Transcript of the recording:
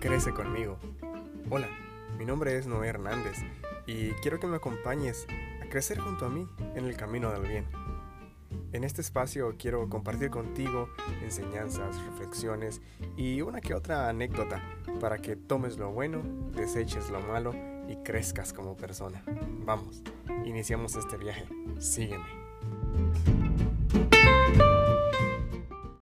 Crece conmigo. Hola, mi nombre es Noé Hernández y quiero que me acompañes a crecer junto a mí en el camino del bien. En este espacio quiero compartir contigo enseñanzas, reflexiones y una que otra anécdota para que tomes lo bueno, deseches lo malo y crezcas como persona. Vamos, iniciamos este viaje. Sígueme.